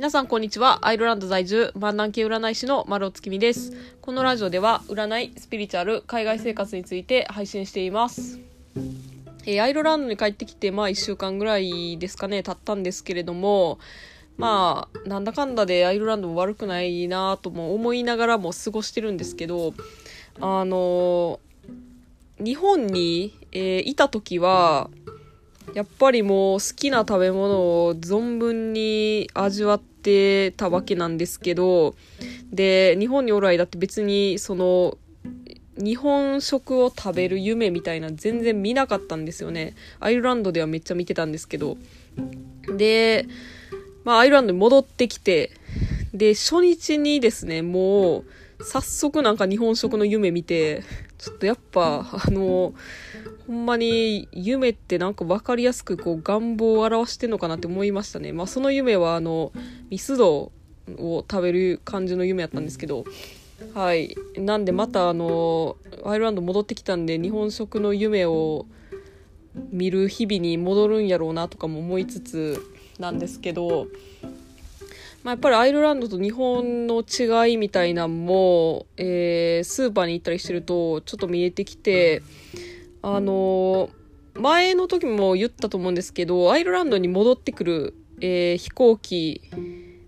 皆さんこんにちは。アイルランド在住、万南系占い師の丸尾月見です。このラジオでは、占い、スピリチュアル、海外生活について配信しています。えーアイルランドに帰ってきて、まあ1週間ぐらいですかね、経ったんですけれども、まあ、なんだかんだでアイルランドも悪くないなとも思いながらも過ごしてるんですけど、あの日本に、えーいた時は、やっぱりもう好きな食べ物を存分に味わってたわけなんですけど、で、日本におる間って別にその、日本食を食べる夢みたいな全然見なかったんですよね。アイルランドではめっちゃ見てたんですけど。で、まあアイルランドに戻ってきて、で、初日にですね、もう、早速なんか日本食の夢見て、ちょっとやっぱ、あの、ほんまに夢ってなんか分かりやすくこう願望を表してんのかなって思いましたね。まあその夢はあの、ミスドを食べる感じの夢やったんですけど、はい。なんでまたあの、アイルランド戻ってきたんで日本食の夢を見る日々に戻るんやろうなとかも思いつつなんですけど、まあ、やっぱりアイルランドと日本の違いみたいなんも、えースーパーに行ったりしてるとちょっと見えてきて、あのー前の時も言ったと思うんですけど、アイルランドに戻ってくる、えー飛行機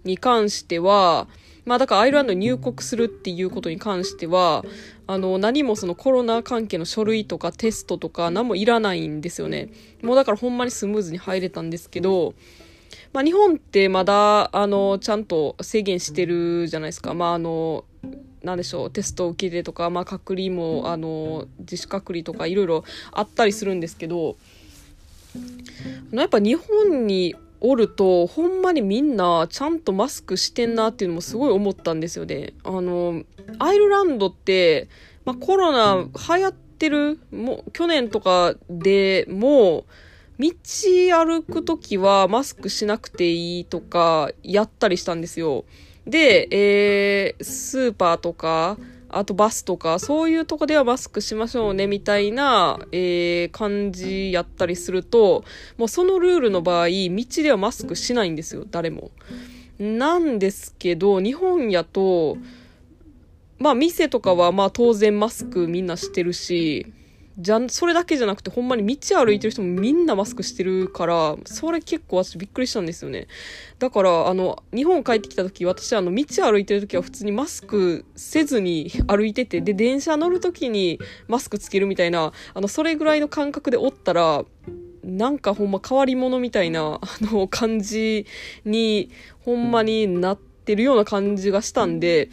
に関しては、まあだからアイルランドに入国するっていうことに関しては、あの、何もそのコロナ関係の書類とかテストとか何もいらないんですよね。もうだからほんまにスムーズに入れたんですけど、まあ日本ってまだ、あの、ちゃんと制限してるじゃないですか。まああの、なんでしょう、テストを受けてとか、まあ隔離も、あの、自主隔離とかいろいろあったりするんですけど、やっぱ日本におると、ほんまにみんなちゃんとマスクしてんなっていうのもすごい思ったんですよね。あの、アイルランドって、まあ、コロナ流行ってる、もう去年とかでも、道歩くときはマスクしなくていいとかやったりしたんですよ。で、えー、スーパーとか、あとバスとか、そういうとこではマスクしましょうね、みたいな、えー、感じやったりすると、もうそのルールの場合、道ではマスクしないんですよ、誰も。なんですけど、日本やと、まあ店とかはまあ当然マスクみんなしてるし、じゃ、それだけじゃなくてほんまに道歩いてる人もみんなマスクしてるから、それ結構私びっくりしたんですよね。だから、あの、日本帰ってきた時、私あの、道歩いてる時は普通にマスクせずに歩いてて、で、電車乗る時にマスクつけるみたいな、あの、それぐらいの感覚でおったら、なんかほんま変わり者みたいな、あの、感じに、ほんまになってるような感じがしたんで、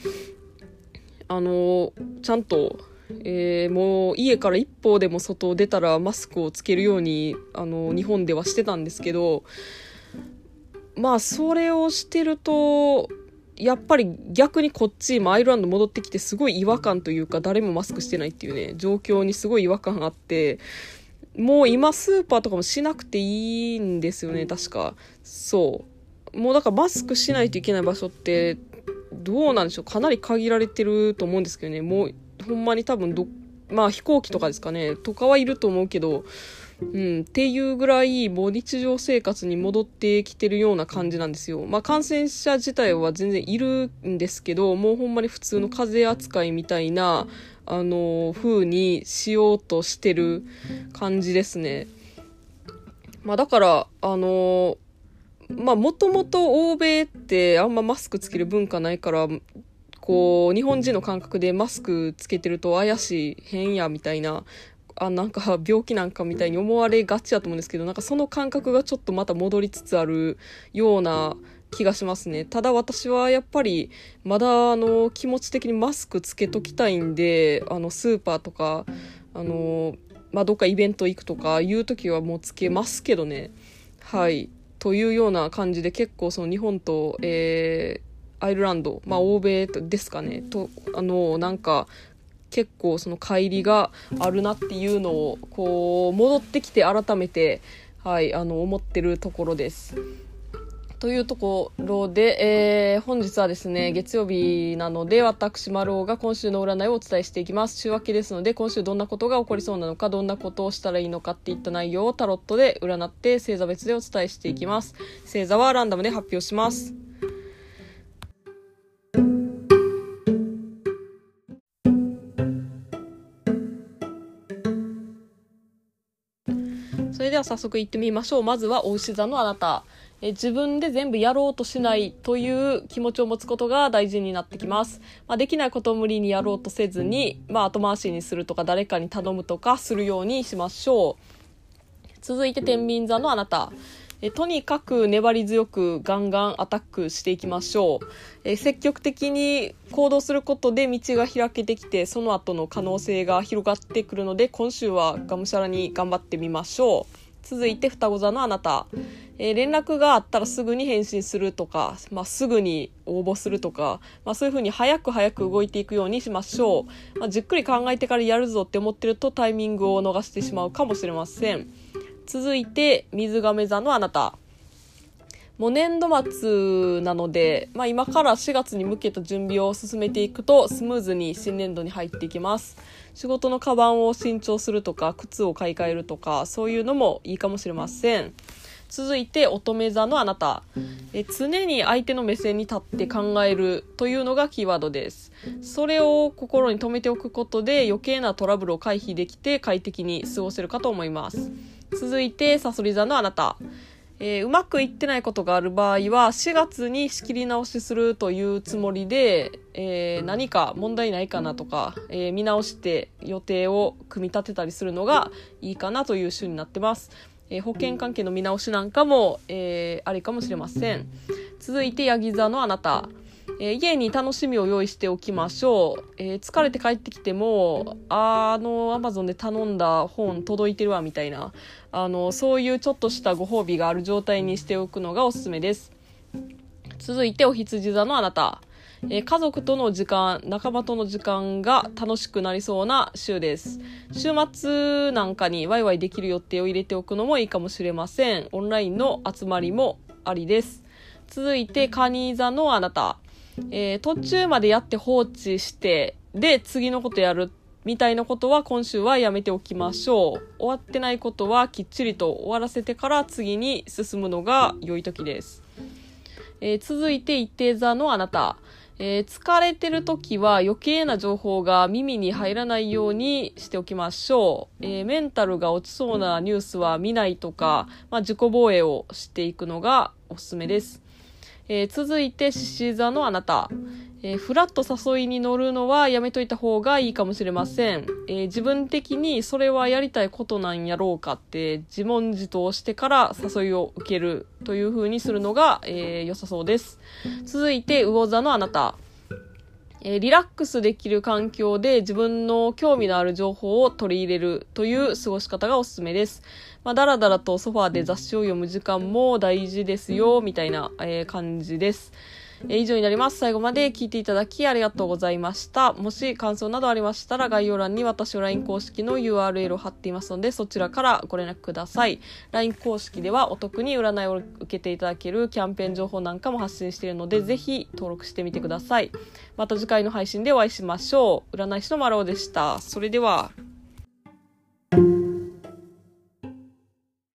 あの、ちゃんと、えーもう家から一歩でも外を出たらマスクをつけるように、あの、日本ではしてたんですけど、まあ、それをしてると、やっぱり逆にこっち、アイルランド戻ってきてすごい違和感というか、誰もマスクしてないっていうね、状況にすごい違和感があって、もう今スーパーとかもしなくていいんですよね、確か。そう。もうだからマスクしないといけない場所って、どうなんでしょうかなり限られてると思うんですけどね。もう、ほんまに多分ど、まあ飛行機とかですかね。とかはいると思うけど、うん、っていうぐらい、もう日常生活に戻ってきてるような感じなんですよ。まあ感染者自体は全然いるんですけど、もうほんまに普通の風邪扱いみたいな、あの、風にしようとしてる感じですね。まあだから、あの、まあもともと欧米ってあんまマスクつける文化ないから、こう、日本人の感覚でマスクつけてると怪しい、変や、みたいな、あ、なんか病気なんかみたいに思われがちだと思うんですけど、なんかその感覚がちょっとまた戻りつつあるような気がしますね。ただ私はやっぱり、まだあの、気持ち的にマスクつけときたいんで、あの、スーパーとか、あの、まあ、どっかイベント行くとかいう時はもうつけますけどね。はい。というような感じで結構その日本と、えーアイルランド、まあ欧米ですかね、と、あの、なんか、結構その乖離があるなっていうのを、こう、戻ってきて改めて、はい、あの、思ってるところです。というところで、えー本日はですね、月曜日なので、私、丸尾が今週の占いをお伝えしていきます。週明けですので、今週どんなことが起こりそうなのか、どんなことをしたらいいのかっていった内容をタロットで占って、星座別でお伝えしていきます。星座はランダムで発表します。それでは早速行ってみましょうまずはお牛座のあなたえ自分で全部やろうとしないという気持ちを持つことが大事になってきます。まあ、できないことを無理にやろうとせずに、まあ、後回しにするとか誰かに頼むとかするようにしましょう。続いて天秤座のあなた。えとにかく粘り強くガンガンアタックしていきましょう。え積極的に行動することで道が開けてきてその後の可能性が広がってくるので今週はがむしゃらに頑張ってみましょう。続いて双子座のあなた、えー、連絡があったらすぐに返信するとか、まあ、すぐに応募するとか、まあ、そういうふうに早く早く動いていくようにしましょう、まあ、じっくり考えてからやるぞって思ってるとタイミングを逃してしまうかもしれません。続いて水亀座のあなた。もう年度末なので、まあ、今から4月に向けた準備を進めていくとスムーズに新年度に入っていきます。仕事のカバンを新調するとか靴を買い替えるとかそういうのもいいかもしれません。続いて乙女座のあなた。え常に相手の目線に立って考えるというのがキーワードです。それを心に留めておくことで余計なトラブルを回避できて快適に過ごせるかと思います。続いてさそり座のあなたえー、うまくいってないことがある場合は4月に仕切り直しするというつもりで、えー、何か問題ないかなとか、えー、見直して予定を組み立てたりするのがいいかなという週になってます。え保険関係の見直しなんかも、えありかもしれません。続いて、ヤギ座のあなた。えー、家に楽しみを用意しておきましょう。えー、疲れて帰ってきても、あの、アマゾンで頼んだ本届いてるわ、みたいな、あの、そういうちょっとしたご褒美がある状態にしておくのがおすすめです。続いて、お羊座のあなた。えー、家族との時間、仲間との時間が楽しくなりそうな週です。週末なんかにワイワイできる予定を入れておくのもいいかもしれません。オンラインの集まりもありです。続いて、カニ座のあなた。えー、途中までやって放置して、で、次のことやるみたいなことは今週はやめておきましょう。終わってないことはきっちりと終わらせてから次に進むのが良い時です。えー、続いて一定座のあなた。えー、疲れてる時は余計な情報が耳に入らないようにしておきましょう。えー、メンタルが落ちそうなニュースは見ないとか、まあ、自己防衛をしていくのがおすすめです。えー、続いて獅子座のあなた。えー、フラット誘いに乗るのはやめといた方がいいかもしれません。えー、自分的にそれはやりたいことなんやろうかって自問自答してから誘いを受けるという風にするのが、えー、良さそうです。続いて魚座のあなた。えー、リラックスできる環境で自分の興味のある情報を取り入れるという過ごし方がおすすめです。まあ、だらだらとソファーで雑誌を読む時間も大事ですよ、みたいな、えー、感じです。え以上になります。最後まで聞いていただきありがとうございました。もし感想などありましたら概要欄に私の LINE 公式の URL を貼っていますのでそちらからご連絡ください。LINE 公式ではお得に占いを受けていただけるキャンペーン情報なんかも発信しているのでぜひ登録してみてください。また次回の配信でお会いしましょう。占い師の丸尾でした。それでは。